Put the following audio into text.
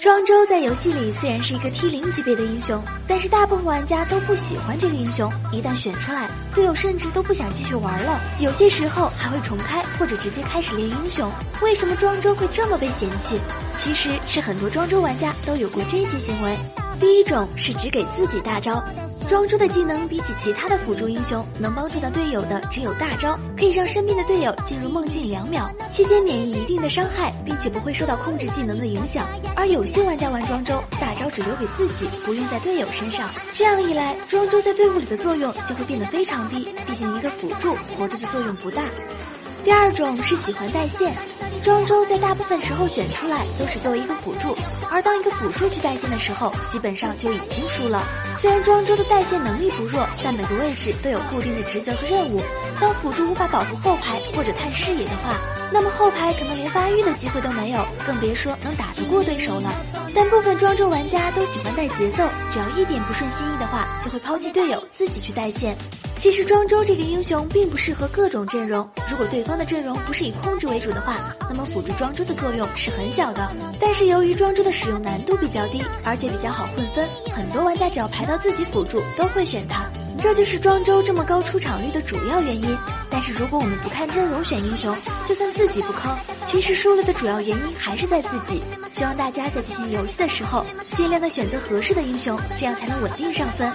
庄周在游戏里虽然是一个 T 零级别的英雄，但是大部分玩家都不喜欢这个英雄。一旦选出来，队友甚至都不想继续玩了，有些时候还会重开或者直接开始练英雄。为什么庄周会这么被嫌弃？其实是很多庄周玩家都有过这些行为。第一种是只给自己大招。庄周的技能比起其他的辅助英雄，能帮助到队友的只有大招，可以让身边的队友进入梦境两秒，期间免疫一定的伤害，并且不会受到控制技能的影响。而有些玩家玩庄周，大招只留给自己，不用在队友身上，这样一来，庄周在队伍里的作用就会变得非常低。毕竟一个辅助活着的作用不大。第二种是喜欢带线。庄周在大部分时候选出来都是作为一个辅助，而当一个辅助去带线的时候，基本上就已经输了。虽然庄周的带线能力不弱，但每个位置都有固定的职责和任务。当辅助无法保护后排或者探视野的话，那么后排可能连发育的机会都没有，更别说能打得过对手了。但部分庄周玩家都喜欢带节奏，只要一点不顺心意的话，就会抛弃队友自己去带线。其实庄周这个英雄并不适合各种阵容，如果对方的阵容不是以控制为主的话，那么辅助庄周的作用是很小的。但是由于庄周的使用难度比较低，而且比较好混分，很多玩家只要排到自己辅助都会选他，这就是庄周这么高出场率的主要原因。但是如果我们不看阵容选英雄，就算自己不坑，其实输了的主要原因还是在自己。希望大家在进行游戏的时候，尽量的选择合适的英雄，这样才能稳定上分。